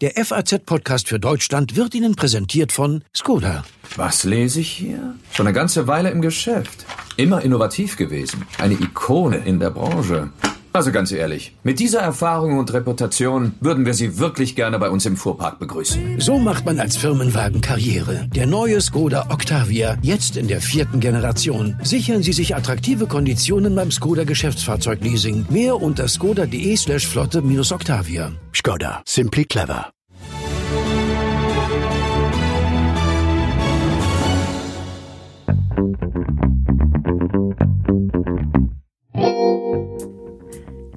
Der FAZ-Podcast für Deutschland wird Ihnen präsentiert von Skoda. Was lese ich hier? Schon eine ganze Weile im Geschäft. Immer innovativ gewesen. Eine Ikone in der Branche. Also ganz ehrlich, mit dieser Erfahrung und Reputation würden wir Sie wirklich gerne bei uns im Fuhrpark begrüßen. So macht man als Firmenwagen Karriere. Der neue Skoda Octavia, jetzt in der vierten Generation. Sichern Sie sich attraktive Konditionen beim Skoda Geschäftsfahrzeugleasing. Mehr unter skoda.de slash flotte minus Octavia. Skoda. Simply clever.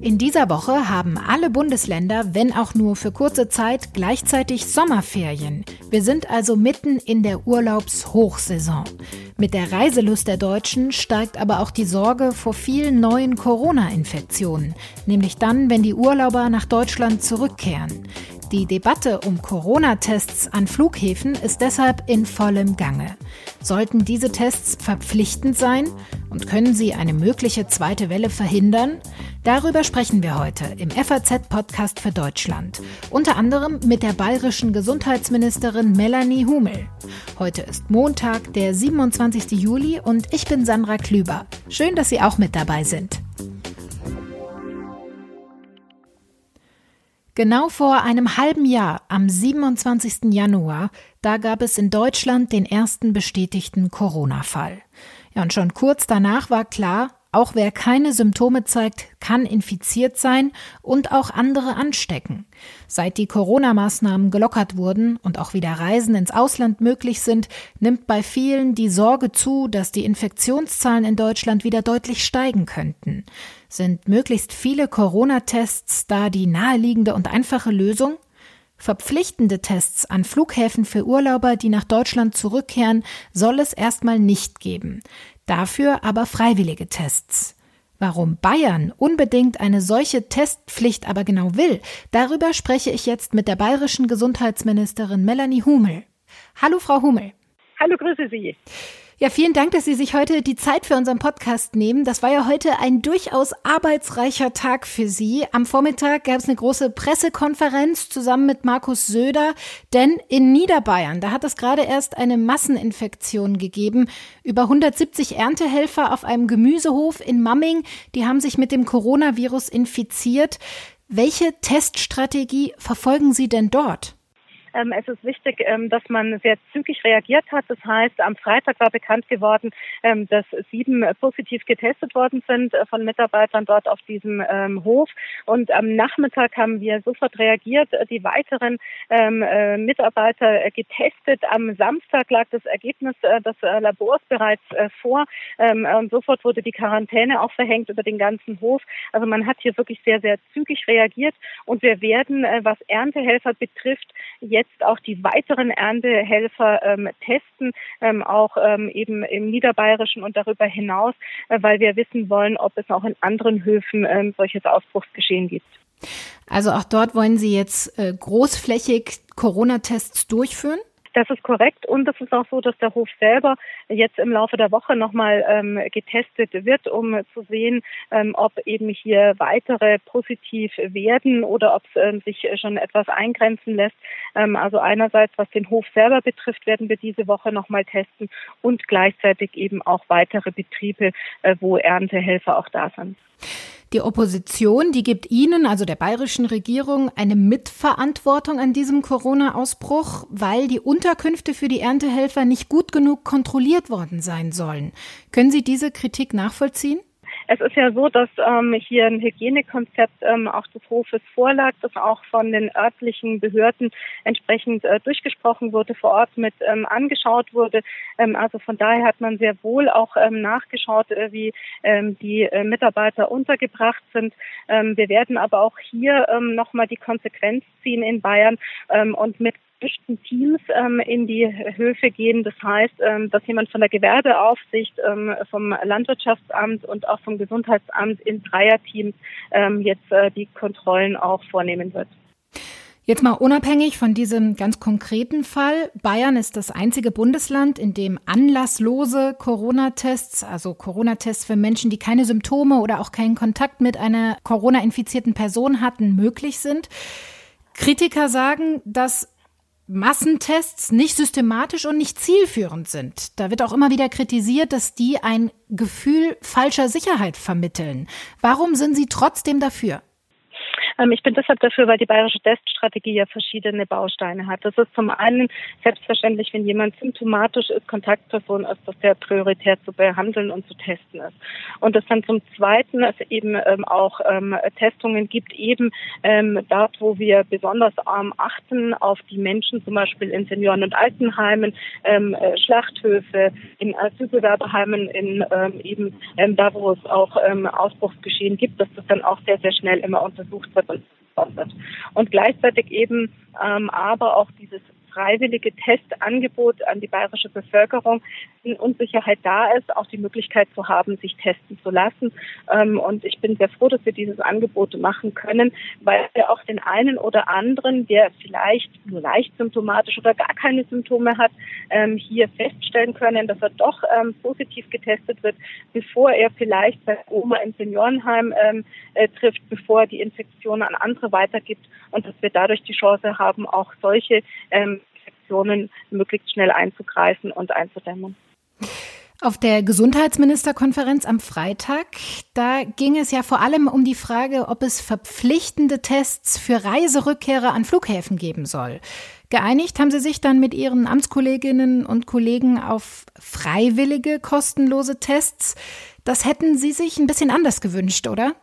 In dieser Woche haben alle Bundesländer, wenn auch nur für kurze Zeit, gleichzeitig Sommerferien. Wir sind also mitten in der Urlaubshochsaison. Mit der Reiselust der Deutschen steigt aber auch die Sorge vor vielen neuen Corona-Infektionen, nämlich dann, wenn die Urlauber nach Deutschland zurückkehren. Die Debatte um Corona-Tests an Flughäfen ist deshalb in vollem Gange. Sollten diese Tests verpflichtend sein und können sie eine mögliche zweite Welle verhindern? Darüber sprechen wir heute im FAZ-Podcast für Deutschland. Unter anderem mit der bayerischen Gesundheitsministerin Melanie Humel. Heute ist Montag, der 27. Juli und ich bin Sandra Klüber. Schön, dass Sie auch mit dabei sind. Genau vor einem halben Jahr, am 27. Januar, da gab es in Deutschland den ersten bestätigten Corona-Fall. Ja, und schon kurz danach war klar, auch wer keine Symptome zeigt, kann infiziert sein und auch andere anstecken. Seit die Corona-Maßnahmen gelockert wurden und auch wieder Reisen ins Ausland möglich sind, nimmt bei vielen die Sorge zu, dass die Infektionszahlen in Deutschland wieder deutlich steigen könnten. Sind möglichst viele Corona-Tests da die naheliegende und einfache Lösung? Verpflichtende Tests an Flughäfen für Urlauber, die nach Deutschland zurückkehren, soll es erstmal nicht geben. Dafür aber freiwillige Tests. Warum Bayern unbedingt eine solche Testpflicht aber genau will, darüber spreche ich jetzt mit der bayerischen Gesundheitsministerin Melanie Humel. Hallo, Frau Humel. Hallo, grüße Sie. Ja, vielen Dank, dass Sie sich heute die Zeit für unseren Podcast nehmen. Das war ja heute ein durchaus arbeitsreicher Tag für Sie. Am Vormittag gab es eine große Pressekonferenz zusammen mit Markus Söder, denn in Niederbayern, da hat es gerade erst eine Masseninfektion gegeben. Über 170 Erntehelfer auf einem Gemüsehof in Mamming, die haben sich mit dem Coronavirus infiziert. Welche Teststrategie verfolgen Sie denn dort? Ähm, es ist wichtig, ähm, dass man sehr zügig reagiert hat. Das heißt, am Freitag war bekannt geworden, ähm, dass sieben positiv getestet worden sind äh, von Mitarbeitern dort auf diesem Hof. Und am Nachmittag haben wir sofort reagiert, die weiteren äh, Mitarbeiter äh, getestet. Am Samstag lag das Ergebnis des Labors bereits vor. Und sofort wurde die Quarantäne auch verhängt über den ganzen Hof. Also man hat hier wirklich sehr, sehr zügig reagiert. Und wir werden, was Erntehelfer betrifft, jetzt jetzt auch die weiteren Erntehelfer ähm, testen, ähm, auch ähm, eben im Niederbayerischen und darüber hinaus, äh, weil wir wissen wollen, ob es auch in anderen Höfen ähm, solches Ausbruchsgeschehen gibt. Also auch dort wollen Sie jetzt äh, großflächig Corona-Tests durchführen? Das ist korrekt und es ist auch so, dass der Hof selber jetzt im Laufe der Woche nochmal ähm, getestet wird, um zu sehen, ähm, ob eben hier weitere positiv werden oder ob es ähm, sich schon etwas eingrenzen lässt. Ähm, also einerseits, was den Hof selber betrifft, werden wir diese Woche nochmal testen und gleichzeitig eben auch weitere Betriebe, äh, wo Erntehelfer auch da sind. Die Opposition, die gibt Ihnen, also der bayerischen Regierung, eine Mitverantwortung an diesem Corona-Ausbruch, weil die Unterkünfte für die Erntehelfer nicht gut genug kontrolliert worden sein sollen. Können Sie diese Kritik nachvollziehen? Es ist ja so, dass ähm, hier ein Hygienekonzept ähm, auch des Hofes vorlag, das auch von den örtlichen Behörden entsprechend äh, durchgesprochen wurde, vor Ort mit ähm, angeschaut wurde. Ähm, also von daher hat man sehr wohl auch ähm, nachgeschaut, äh, wie ähm, die äh, Mitarbeiter untergebracht sind. Ähm, wir werden aber auch hier ähm, nochmal die Konsequenz ziehen in Bayern ähm, und mit gemischten Teams ähm, in die Höfe gehen. Das heißt, ähm, dass jemand von der Gewerbeaufsicht, ähm, vom Landwirtschaftsamt und auch vom Gesundheitsamt in Dreierteams ähm, jetzt äh, die Kontrollen auch vornehmen wird. Jetzt mal unabhängig von diesem ganz konkreten Fall. Bayern ist das einzige Bundesland, in dem anlasslose Corona-Tests, also Corona-Tests für Menschen, die keine Symptome oder auch keinen Kontakt mit einer Corona-infizierten Person hatten, möglich sind. Kritiker sagen, dass Massentests nicht systematisch und nicht zielführend sind. Da wird auch immer wieder kritisiert, dass die ein Gefühl falscher Sicherheit vermitteln. Warum sind Sie trotzdem dafür? Ähm, ich bin deshalb dafür, weil die bayerische Teststrategie ja verschiedene Bausteine hat. Das ist zum einen selbstverständlich, wenn jemand symptomatisch ist, Kontaktperson ist, dass der prioritär zu behandeln und zu testen ist. Und dass dann zum Zweiten es eben ähm, auch ähm, Testungen gibt, eben dort, wo wir besonders achten auf die Menschen, zum Beispiel in Senioren- und Altenheimen, äh, Schlachthöfe, in Asylbewerberheimen, in eben da, wo es auch Ausbruchsgeschehen gibt, dass das dann auch sehr, sehr schnell immer untersucht wird und Und gleichzeitig eben ähm, aber auch dieses freiwillige Testangebot an die bayerische Bevölkerung in Unsicherheit da ist, auch die Möglichkeit zu haben, sich testen zu lassen. Ähm, und ich bin sehr froh, dass wir dieses Angebot machen können, weil wir auch den einen oder anderen, der vielleicht nur leicht symptomatisch oder gar keine Symptome hat, ähm, hier feststellen können, dass er doch ähm, positiv getestet wird, bevor er vielleicht seine Oma im Seniorenheim äh, trifft, bevor er die Infektion an andere weitergibt und dass wir dadurch die Chance haben, auch solche Infektionen möglichst schnell einzugreifen und einzudämmen. Auf der Gesundheitsministerkonferenz am Freitag, da ging es ja vor allem um die Frage, ob es verpflichtende Tests für Reiserückkehrer an Flughäfen geben soll. Geeinigt haben sie sich dann mit ihren Amtskolleginnen und Kollegen auf freiwillige, kostenlose Tests. Das hätten sie sich ein bisschen anders gewünscht, oder?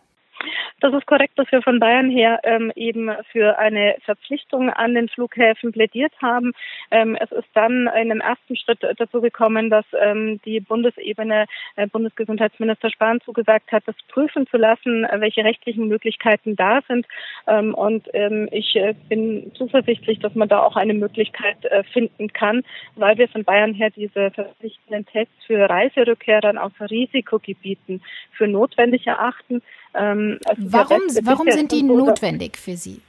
Das ist korrekt, dass wir von Bayern her ähm, eben für eine Verpflichtung an den Flughäfen plädiert haben. Ähm, es ist dann in einem ersten Schritt dazu gekommen, dass ähm, die Bundesebene, äh, Bundesgesundheitsminister Spahn zugesagt hat, das prüfen zu lassen, welche rechtlichen Möglichkeiten da sind. Ähm, und ähm, ich äh, bin zuversichtlich, dass man da auch eine Möglichkeit äh, finden kann, weil wir von Bayern her diese verpflichtenden Tests für Reiserückkehrer aus Risikogebieten für notwendig erachten. Ähm, warum warum sind die notwendig für Sie?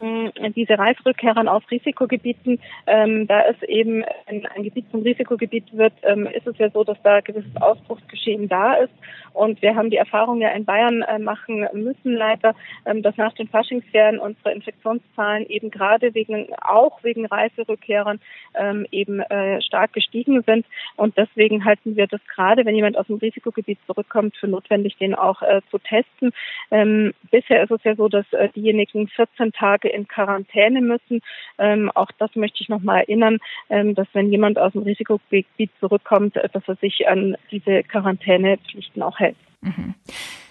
Diese Reiserückkehrern aus Risikogebieten, ähm, da es eben ein, ein, Gebiet zum Risikogebiet wird, ähm, ist es ja so, dass da gewisses Ausbruchsgeschehen da ist. Und wir haben die Erfahrung ja in Bayern äh, machen müssen leider, ähm, dass nach den Faschingsferien unsere Infektionszahlen eben gerade wegen, auch wegen Reiserückkehrern ähm, eben äh, stark gestiegen sind. Und deswegen halten wir das gerade, wenn jemand aus dem Risikogebiet zurückkommt, für notwendig, den auch äh, zu testen. Ähm, bisher ist es ja so, dass äh, diejenigen 14 Tage in Quarantäne müssen. Ähm, auch das möchte ich nochmal erinnern, ähm, dass wenn jemand aus dem Risikogebiet zurückkommt, äh, dass er sich an diese Quarantänepflichten auch hält. Mhm.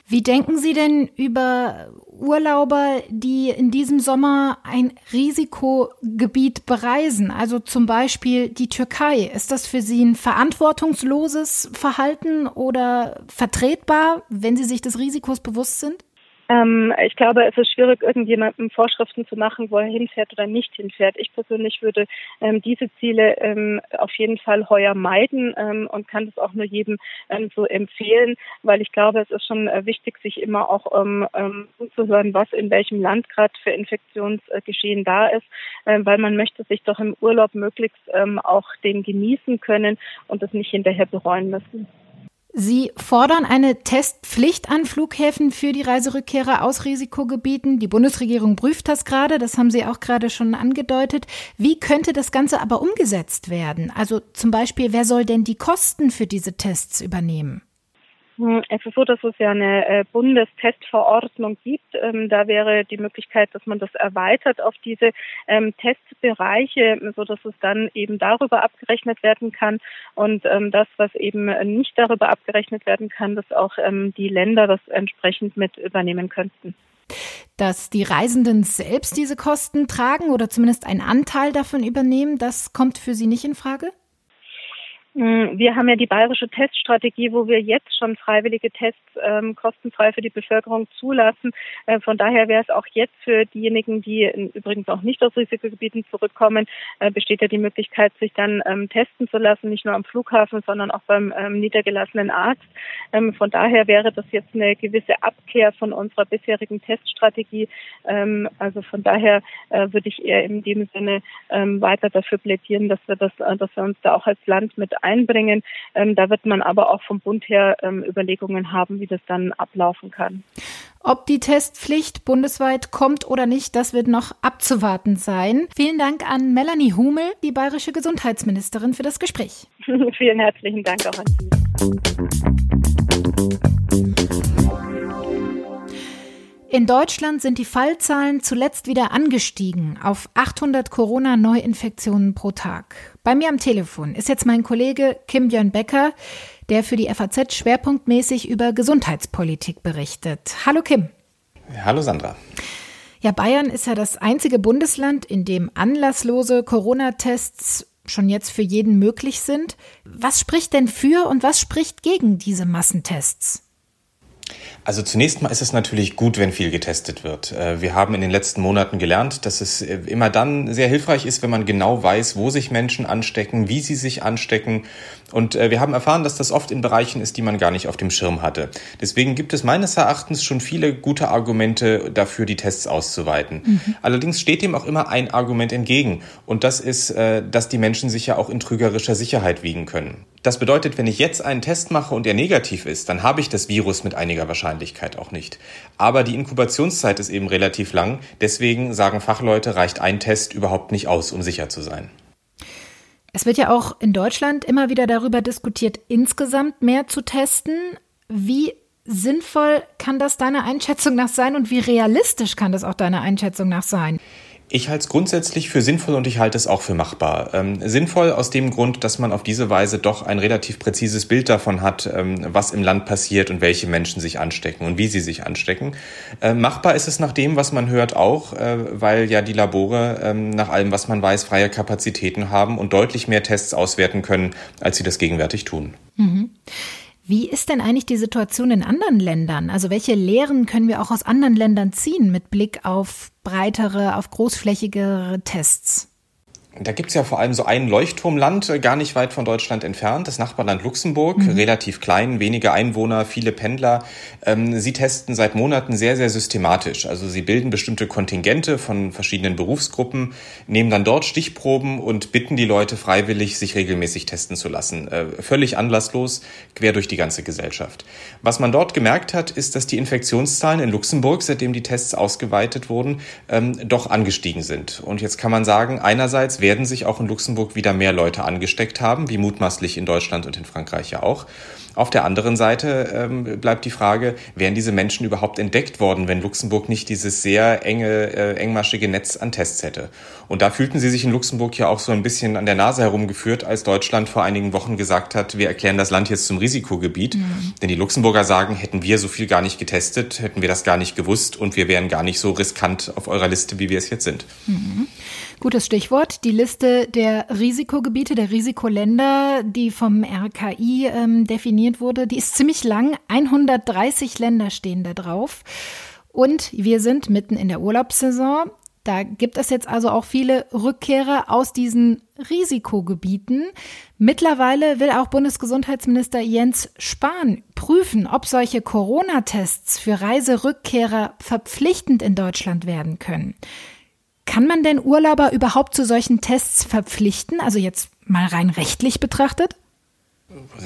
Wie denken Sie denn über Urlauber, die in diesem Sommer ein Risikogebiet bereisen, also zum Beispiel die Türkei? Ist das für Sie ein verantwortungsloses Verhalten oder vertretbar, wenn Sie sich des Risikos bewusst sind? Ähm, ich glaube, es ist schwierig, irgendjemandem Vorschriften zu machen, wo er hinfährt oder nicht hinfährt. Ich persönlich würde ähm, diese Ziele ähm, auf jeden Fall heuer meiden ähm, und kann das auch nur jedem ähm, so empfehlen, weil ich glaube, es ist schon äh, wichtig, sich immer auch ähm, zuzuhören, was in welchem Land gerade für Infektionsgeschehen da ist, weil man möchte sich doch im Urlaub möglichst auch den genießen können und das nicht hinterher bereuen müssen. Sie fordern eine Testpflicht an Flughäfen für die Reiserückkehrer aus Risikogebieten. Die Bundesregierung prüft das gerade, das haben Sie auch gerade schon angedeutet. Wie könnte das Ganze aber umgesetzt werden? Also zum Beispiel, wer soll denn die Kosten für diese Tests übernehmen? Hm, es ist so, dass es ja eine äh, Bundestestverordnung gibt. Ähm, da wäre die Möglichkeit, dass man das erweitert auf diese ähm, Testbereiche, so dass es dann eben darüber abgerechnet werden kann und ähm, das, was eben nicht darüber abgerechnet werden kann, dass auch die Länder das entsprechend mit übernehmen könnten. Dass die Reisenden selbst diese Kosten tragen oder zumindest einen Anteil davon übernehmen, das kommt für Sie nicht in Frage? Hm, wir haben ja die bayerische Teststrategie, wo wir jetzt schon freiwillige Tests ähm, kostenfrei für die Bevölkerung zulassen. Äh, von daher wäre es auch jetzt für diejenigen, die übrigens auch nicht aus Risikogebieten zurückkommen, äh, besteht ja die Möglichkeit, sich dann ähm, testen zu lassen, nicht nur am Flughafen, sondern auch beim ähm, niedergelassenen Arzt. Ähm, von daher wäre das jetzt eine gewisse Abkehr von unserer bisherigen Teststrategie. Ähm, also von daher äh, würde ich eher in dem Sinne ähm, weiter dafür plädieren, dass wir das, äh, dass wir uns da auch als Land mit einbringen. Ähm, da wird man aber auch vom Bund her ähm, Überlegungen haben, wie das dann ablaufen kann. Ob die Testpflicht bundesweit kommt oder nicht, das wird noch abzuwarten sein. Vielen Dank an Melanie Humel, die bayerische Gesundheitsministerin, für das Gespräch. Vielen herzlichen Dank auch an Sie. In Deutschland sind die Fallzahlen zuletzt wieder angestiegen auf 800 Corona-Neuinfektionen pro Tag. Bei mir am Telefon ist jetzt mein Kollege Kim Björn Becker, der für die FAZ schwerpunktmäßig über Gesundheitspolitik berichtet. Hallo Kim. Hallo Sandra. Ja, Bayern ist ja das einzige Bundesland, in dem anlasslose Corona-Tests schon jetzt für jeden möglich sind. Was spricht denn für und was spricht gegen diese Massentests? Also zunächst mal ist es natürlich gut, wenn viel getestet wird. Äh, wir haben in den letzten Monaten gelernt, dass es äh, immer dann sehr hilfreich ist, wenn man genau weiß, wo sich Menschen anstecken, wie sie sich anstecken. Und äh, wir haben erfahren, dass das oft in Bereichen ist, die man gar nicht auf dem Schirm hatte. Deswegen gibt es meines Erachtens schon viele gute Argumente dafür, die Tests auszuweiten. Mhm. Allerdings steht dem auch immer ein Argument entgegen. Und das ist, dass die Menschen sich ja auch in trügerischer Sicherheit wiegen können. Das bedeutet, wenn ich jetzt einen Test mache und er negativ ist, dann habe ich das Virus mit einiger Wahrscheinlichkeit auch nicht. Aber die Inkubationszeit ist eben relativ lang. Deswegen sagen Fachleute, reicht ein Test überhaupt nicht aus, um sicher zu sein. Es wird ja auch in Deutschland immer wieder darüber diskutiert, insgesamt mehr zu testen. Wie sinnvoll kann das deiner Einschätzung nach sein und wie realistisch kann das auch deiner Einschätzung nach sein? Ich halte es grundsätzlich für sinnvoll und ich halte es auch für machbar. Ähm, sinnvoll aus dem Grund, dass man auf diese Weise doch ein relativ präzises Bild davon hat, ähm, was im Land passiert und welche Menschen sich anstecken und wie sie sich anstecken. Ähm, machbar ist es nach dem, was man hört, auch, äh, weil ja die Labore ähm, nach allem, was man weiß, freie Kapazitäten haben und deutlich mehr Tests auswerten können, als sie das gegenwärtig tun. Mhm. Wie ist denn eigentlich die Situation in anderen Ländern? Also welche Lehren können wir auch aus anderen Ländern ziehen mit Blick auf breitere, auf großflächigere Tests? Da gibt's ja vor allem so ein Leuchtturmland, äh, gar nicht weit von Deutschland entfernt, das Nachbarland Luxemburg, mhm. relativ klein, wenige Einwohner, viele Pendler. Ähm, sie testen seit Monaten sehr, sehr systematisch. Also sie bilden bestimmte Kontingente von verschiedenen Berufsgruppen, nehmen dann dort Stichproben und bitten die Leute freiwillig, sich regelmäßig testen zu lassen. Äh, völlig anlasslos, quer durch die ganze Gesellschaft. Was man dort gemerkt hat, ist, dass die Infektionszahlen in Luxemburg, seitdem die Tests ausgeweitet wurden, ähm, doch angestiegen sind. Und jetzt kann man sagen, einerseits werden sich auch in Luxemburg wieder mehr Leute angesteckt haben, wie mutmaßlich in Deutschland und in Frankreich ja auch. Auf der anderen Seite ähm, bleibt die Frage, wären diese Menschen überhaupt entdeckt worden, wenn Luxemburg nicht dieses sehr enge, äh, engmaschige Netz an Tests hätte? Und da fühlten sie sich in Luxemburg ja auch so ein bisschen an der Nase herumgeführt, als Deutschland vor einigen Wochen gesagt hat, wir erklären das Land jetzt zum Risikogebiet. Mhm. Denn die Luxemburger sagen, hätten wir so viel gar nicht getestet, hätten wir das gar nicht gewusst und wir wären gar nicht so riskant auf eurer Liste, wie wir es jetzt sind. Mhm. Gutes Stichwort. Die Liste der Risikogebiete, der Risikoländer, die vom RKI ähm, definiert wurde, die ist ziemlich lang. 130 Länder stehen da drauf. Und wir sind mitten in der Urlaubssaison. Da gibt es jetzt also auch viele Rückkehrer aus diesen Risikogebieten. Mittlerweile will auch Bundesgesundheitsminister Jens Spahn prüfen, ob solche Corona-Tests für Reiserückkehrer verpflichtend in Deutschland werden können. Kann man denn Urlauber überhaupt zu solchen Tests verpflichten? Also jetzt mal rein rechtlich betrachtet?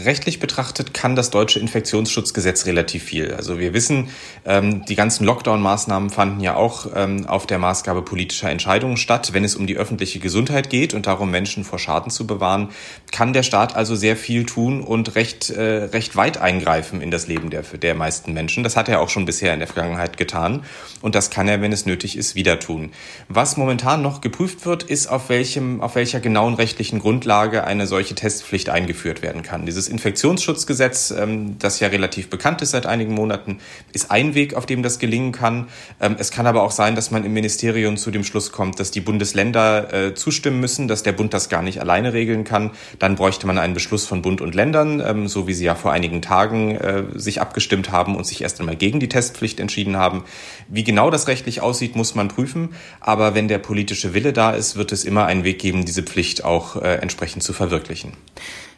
Rechtlich betrachtet kann das deutsche Infektionsschutzgesetz relativ viel. Also wir wissen, ähm, die ganzen Lockdown-Maßnahmen fanden ja auch ähm, auf der Maßgabe politischer Entscheidungen statt. Wenn es um die öffentliche Gesundheit geht und darum, Menschen vor Schaden zu bewahren, kann der Staat also sehr viel tun und recht, äh, recht weit eingreifen in das Leben der, der meisten Menschen. Das hat er auch schon bisher in der Vergangenheit getan und das kann er, wenn es nötig ist, wieder tun. Was momentan noch geprüft wird, ist, auf, welchem, auf welcher genauen rechtlichen Grundlage eine solche Testpflicht eingeführt werden kann kann. Dieses Infektionsschutzgesetz, ähm, das ja relativ bekannt ist seit einigen Monaten, ist ein Weg, auf dem das gelingen kann. Ähm, es kann aber auch sein, dass man im Ministerium zu dem Schluss kommt, dass die Bundesländer äh, zustimmen müssen, dass der Bund das gar nicht alleine regeln kann. Dann bräuchte man einen Beschluss von Bund und Ländern, ähm, so wie sie ja vor einigen Tagen äh, sich abgestimmt haben und sich erst einmal gegen die Testpflicht entschieden haben. Wie genau das rechtlich aussieht, muss man prüfen. Aber wenn der politische Wille da ist, wird es immer einen Weg geben, diese Pflicht auch äh, entsprechend zu verwirklichen.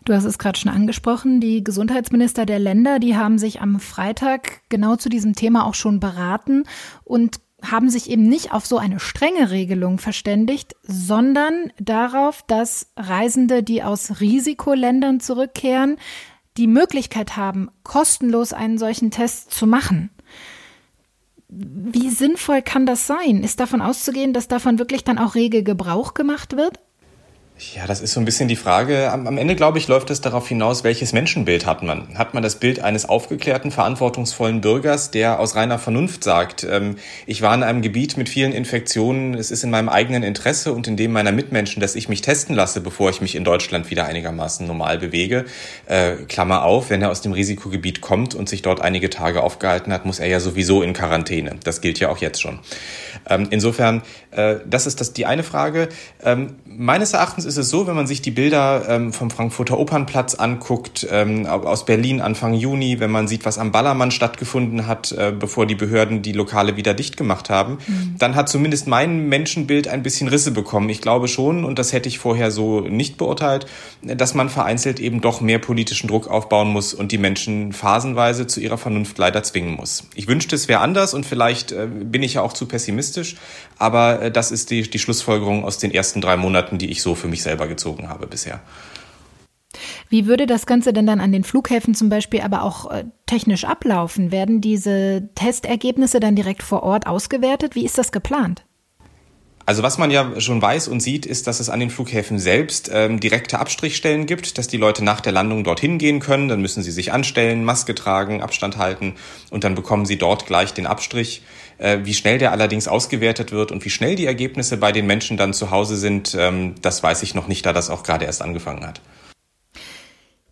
Du hast es gerade schon angesprochen, die Gesundheitsminister der Länder, die haben sich am Freitag genau zu diesem Thema auch schon beraten und haben sich eben nicht auf so eine strenge Regelung verständigt, sondern darauf, dass Reisende, die aus Risikoländern zurückkehren, die Möglichkeit haben, kostenlos einen solchen Test zu machen. Wie sinnvoll kann das sein? Ist davon auszugehen, dass davon wirklich dann auch rege Gebrauch gemacht wird? Ja, das ist so ein bisschen die Frage. Am, am, Ende, glaube ich, läuft es darauf hinaus, welches Menschenbild hat man? Hat man das Bild eines aufgeklärten, verantwortungsvollen Bürgers, der aus reiner Vernunft sagt, ähm, ich war in einem Gebiet mit vielen Infektionen, es ist in meinem eigenen Interesse und in dem meiner Mitmenschen, dass ich mich testen lasse, bevor ich mich in Deutschland wieder einigermaßen normal bewege. Äh, Klammer auf, wenn er aus dem Risikogebiet kommt und sich dort einige Tage aufgehalten hat, muss er ja sowieso in Quarantäne. Das gilt ja auch jetzt schon. Ähm, insofern, äh, das ist das die eine Frage. Ähm, meines Erachtens ist es so, wenn man sich die Bilder ähm, vom Frankfurter Opernplatz anguckt, ähm, aus Berlin Anfang Juni, wenn man sieht, was am Ballermann stattgefunden hat, äh, bevor die Behörden die Lokale wieder dicht gemacht haben, mhm. dann hat zumindest mein Menschenbild ein bisschen Risse bekommen. Ich glaube schon, und das hätte ich vorher so nicht beurteilt, dass man vereinzelt eben doch mehr politischen Druck aufbauen muss und die Menschen phasenweise zu ihrer Vernunft leider zwingen muss. Ich wünschte, es wäre anders und vielleicht äh, bin ich ja auch zu pessimistisch, aber äh, das ist die, die Schlussfolgerung aus den ersten drei Monaten, die ich so für mich selber gezogen habe bisher. Wie würde das Ganze denn dann an den Flughäfen zum Beispiel aber auch äh, technisch ablaufen? Werden diese Testergebnisse dann direkt vor Ort ausgewertet? Wie ist das geplant? Also was man ja schon weiß und sieht, ist, dass es an den Flughäfen selbst ähm, direkte Abstrichstellen gibt, dass die Leute nach der Landung dorthin gehen können. Dann müssen sie sich anstellen, Maske tragen, Abstand halten und dann bekommen sie dort gleich den Abstrich. Äh, wie schnell der allerdings ausgewertet wird und wie schnell die Ergebnisse bei den Menschen dann zu Hause sind, ähm, das weiß ich noch nicht, da das auch gerade erst angefangen hat.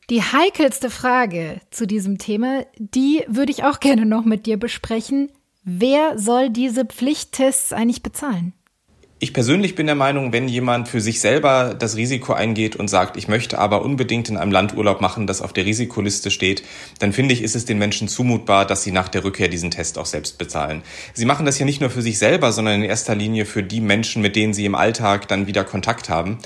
Die heikelste Frage zu diesem Thema, die würde ich auch gerne noch mit dir besprechen. Wer soll diese Pflichttests eigentlich bezahlen? Ich persönlich bin der Meinung, wenn jemand für sich selber das Risiko eingeht und sagt, ich möchte aber unbedingt in einem Land Urlaub machen, das auf der Risikoliste steht, dann finde ich, ist es den Menschen zumutbar, dass sie nach der Rückkehr diesen Test auch selbst bezahlen. Sie machen das ja nicht nur für sich selber, sondern in erster Linie für die Menschen, mit denen sie im Alltag dann wieder Kontakt haben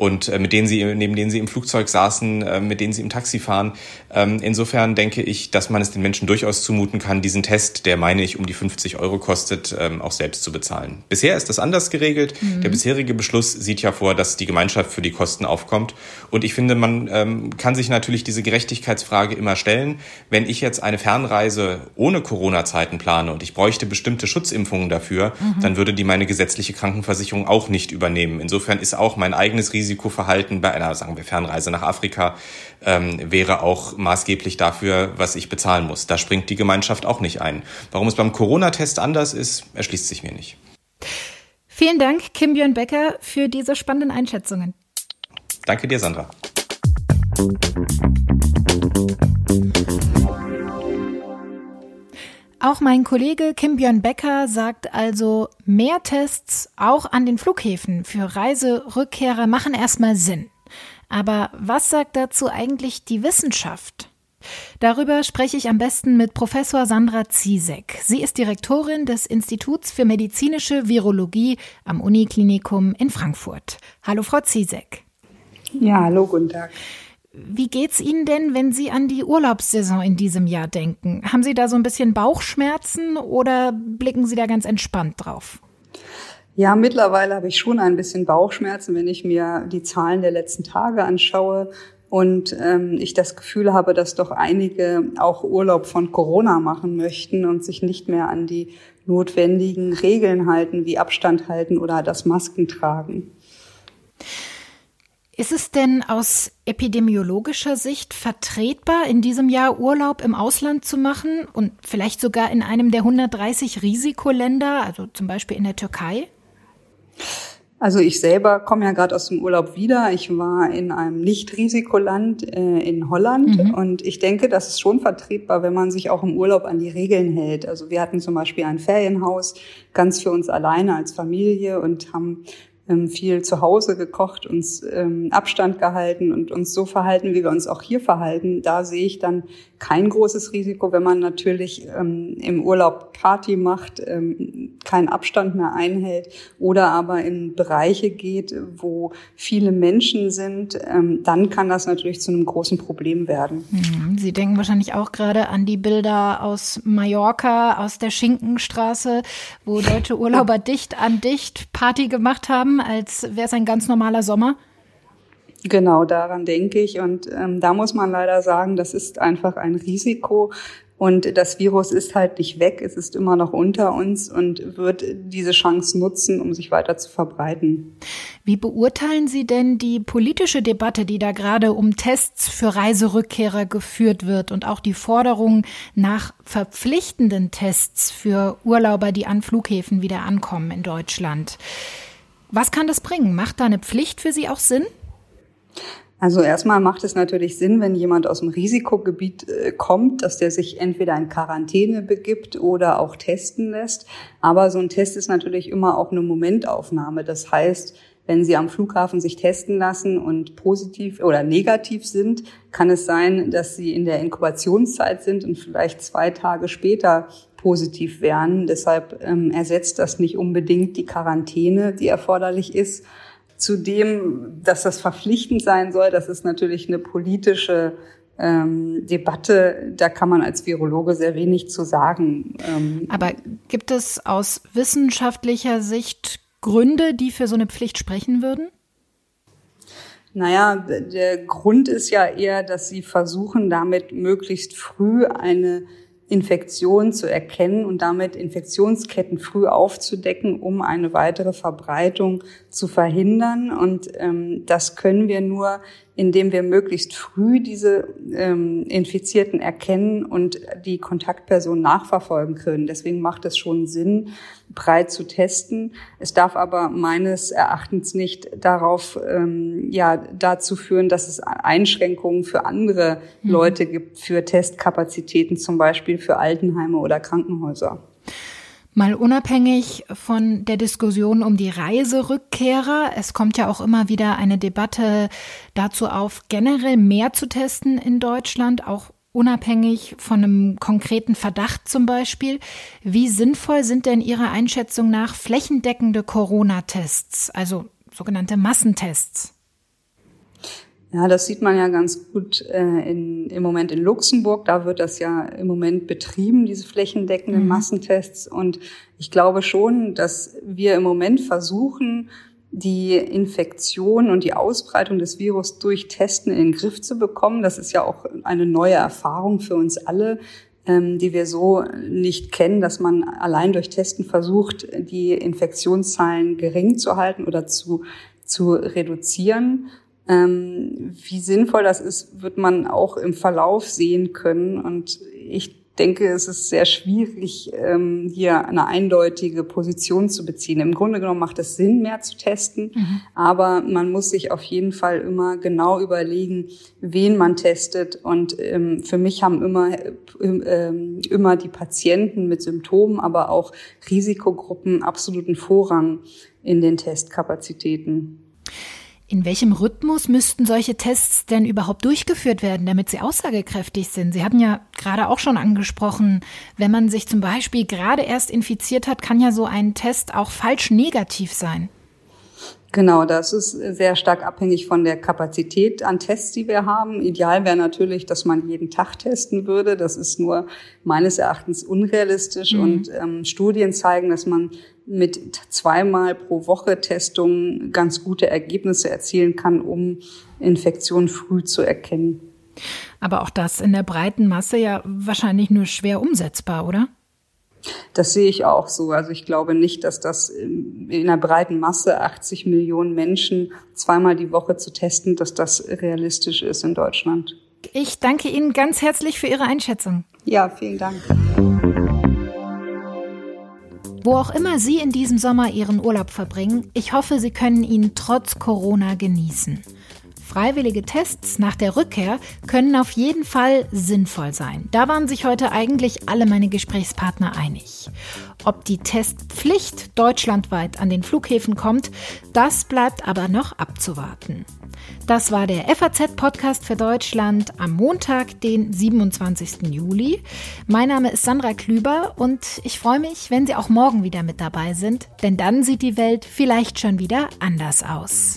und äh, mit denen sie, neben denen sie im Flugzeug saßen, äh, mit denen sie im Taxi fahren. Ähm, insofern denke ich, dass man es den Menschen durchaus zumuten kann, diesen Test, der meine ich um die 50 Euro kostet, ähm, auch selbst zu bezahlen. Bisher ist das anders geregelt. Mhm. Der bisherige Beschluss sieht ja vor, dass die Gemeinschaft für die Kosten aufkommt. Und ich finde, man ähm, kann sich natürlich diese Gerechtigkeitsfrage immer stellen. Wenn ich jetzt eine Fernreise ohne Corona-Zeiten plane und ich bräuchte bestimmte Schutzimpfungen dafür, mhm. dann würde die meine gesetzliche Krankenversicherung auch nicht übernehmen. Insofern ist auch mein eigenes Risiko Risikoverhalten bei einer, sagen wir, Fernreise nach Afrika ähm, wäre auch maßgeblich dafür, was ich bezahlen muss. Da springt die Gemeinschaft auch nicht ein. Warum es beim Corona-Test anders ist, erschließt sich mir nicht. Vielen Dank, Kim Björn Becker, für diese spannenden Einschätzungen. Danke dir, Sandra. Auch mein Kollege Kim Björn Becker sagt also, mehr Tests auch an den Flughäfen für Reiserückkehrer machen erstmal Sinn. Aber was sagt dazu eigentlich die Wissenschaft? Darüber spreche ich am besten mit Professor Sandra Ziesek. Sie ist Direktorin des Instituts für medizinische Virologie am Uniklinikum in Frankfurt. Hallo, Frau Ziesek. Ja, hallo, guten Tag. Wie geht's Ihnen denn, wenn Sie an die Urlaubssaison in diesem Jahr denken? Haben Sie da so ein bisschen Bauchschmerzen oder blicken Sie da ganz entspannt drauf? Ja, mittlerweile habe ich schon ein bisschen Bauchschmerzen, wenn ich mir die Zahlen der letzten Tage anschaue und ähm, ich das Gefühl habe, dass doch einige auch Urlaub von Corona machen möchten und sich nicht mehr an die notwendigen Regeln halten, wie Abstand halten oder das Masken tragen. Ist es denn aus epidemiologischer Sicht vertretbar, in diesem Jahr Urlaub im Ausland zu machen und vielleicht sogar in einem der 130 Risikoländer, also zum Beispiel in der Türkei? Also ich selber komme ja gerade aus dem Urlaub wieder. Ich war in einem Nicht-Risikoland äh, in Holland mhm. und ich denke, das ist schon vertretbar, wenn man sich auch im Urlaub an die Regeln hält. Also wir hatten zum Beispiel ein Ferienhaus ganz für uns alleine als Familie und haben viel zu Hause gekocht, uns ähm, Abstand gehalten und uns so verhalten, wie wir uns auch hier verhalten. Da sehe ich dann kein großes Risiko, wenn man natürlich ähm, im Urlaub Party macht, ähm, keinen Abstand mehr einhält oder aber in Bereiche geht, wo viele Menschen sind, ähm, dann kann das natürlich zu einem großen Problem werden. Mhm. Sie denken wahrscheinlich auch gerade an die Bilder aus Mallorca, aus der Schinkenstraße, wo deutsche Urlauber dicht an dicht Party gemacht haben als wäre es ein ganz normaler Sommer? Genau, daran denke ich. Und ähm, da muss man leider sagen, das ist einfach ein Risiko. Und das Virus ist halt nicht weg, es ist immer noch unter uns und wird diese Chance nutzen, um sich weiter zu verbreiten. Wie beurteilen Sie denn die politische Debatte, die da gerade um Tests für Reiserückkehrer geführt wird und auch die Forderung nach verpflichtenden Tests für Urlauber, die an Flughäfen wieder ankommen in Deutschland? Was kann das bringen? Macht da eine Pflicht für Sie auch Sinn? Also erstmal macht es natürlich Sinn, wenn jemand aus dem Risikogebiet äh, kommt, dass der sich entweder in Quarantäne begibt oder auch testen lässt. Aber so ein Test ist natürlich immer auch eine Momentaufnahme. Das heißt, wenn Sie am Flughafen sich testen lassen und positiv oder negativ sind, kann es sein, dass Sie in der Inkubationszeit sind und vielleicht zwei Tage später positiv werden. Deshalb ähm, ersetzt das nicht unbedingt die Quarantäne, die erforderlich ist. Zudem, dass das verpflichtend sein soll, das ist natürlich eine politische ähm, Debatte. Da kann man als Virologe sehr wenig zu sagen. Ähm, Aber gibt es aus wissenschaftlicher Sicht Gründe, die für so eine Pflicht sprechen würden? Naja, der Grund ist ja eher, dass sie versuchen, damit möglichst früh eine Infektion zu erkennen und damit Infektionsketten früh aufzudecken, um eine weitere Verbreitung zu verhindern. Und ähm, das können wir nur, indem wir möglichst früh diese ähm, Infizierten erkennen und die Kontaktperson nachverfolgen können. Deswegen macht es schon Sinn, breit zu testen. Es darf aber meines Erachtens nicht darauf, ähm, ja, dazu führen, dass es Einschränkungen für andere mhm. Leute gibt, für Testkapazitäten zum Beispiel für Altenheime oder Krankenhäuser. Mal unabhängig von der Diskussion um die Reiserückkehrer, es kommt ja auch immer wieder eine Debatte dazu auf, generell mehr zu testen in Deutschland, auch unabhängig von einem konkreten Verdacht zum Beispiel. Wie sinnvoll sind denn Ihrer Einschätzung nach flächendeckende Corona-Tests, also sogenannte Massentests? Ja, das sieht man ja ganz gut äh, in, im Moment in Luxemburg. Da wird das ja im Moment betrieben, diese flächendeckenden mhm. Massentests. Und ich glaube schon, dass wir im Moment versuchen, die Infektion und die Ausbreitung des Virus durch Testen in den Griff zu bekommen. Das ist ja auch eine neue Erfahrung für uns alle, ähm, die wir so nicht kennen, dass man allein durch Testen versucht, die Infektionszahlen gering zu halten oder zu, zu reduzieren. Ähm, wie sinnvoll das ist, wird man auch im Verlauf sehen können. Und ich denke, es ist sehr schwierig, ähm, hier eine eindeutige Position zu beziehen. Im Grunde genommen macht es Sinn, mehr zu testen, mhm. aber man muss sich auf jeden Fall immer genau überlegen, wen man testet. Und ähm, für mich haben immer, immer die Patienten mit Symptomen, aber auch Risikogruppen absoluten Vorrang in den Testkapazitäten. In welchem Rhythmus müssten solche Tests denn überhaupt durchgeführt werden, damit sie aussagekräftig sind? Sie hatten ja gerade auch schon angesprochen, wenn man sich zum Beispiel gerade erst infiziert hat, kann ja so ein Test auch falsch negativ sein. Genau, das ist sehr stark abhängig von der Kapazität an Tests, die wir haben. Ideal wäre natürlich, dass man jeden Tag testen würde. Das ist nur meines Erachtens unrealistisch. Mhm. Und ähm, Studien zeigen, dass man mit zweimal pro Woche Testungen ganz gute Ergebnisse erzielen kann, um Infektionen früh zu erkennen. Aber auch das in der breiten Masse ja wahrscheinlich nur schwer umsetzbar, oder? Das sehe ich auch so. Also ich glaube nicht, dass das in einer breiten Masse 80 Millionen Menschen zweimal die Woche zu testen, dass das realistisch ist in Deutschland. Ich danke Ihnen ganz herzlich für Ihre Einschätzung. Ja, vielen Dank. Wo auch immer Sie in diesem Sommer Ihren Urlaub verbringen, ich hoffe, Sie können ihn trotz Corona genießen. Freiwillige Tests nach der Rückkehr können auf jeden Fall sinnvoll sein. Da waren sich heute eigentlich alle meine Gesprächspartner einig. Ob die Testpflicht deutschlandweit an den Flughäfen kommt, das bleibt aber noch abzuwarten. Das war der FAZ-Podcast für Deutschland am Montag, den 27. Juli. Mein Name ist Sandra Klüber und ich freue mich, wenn Sie auch morgen wieder mit dabei sind, denn dann sieht die Welt vielleicht schon wieder anders aus.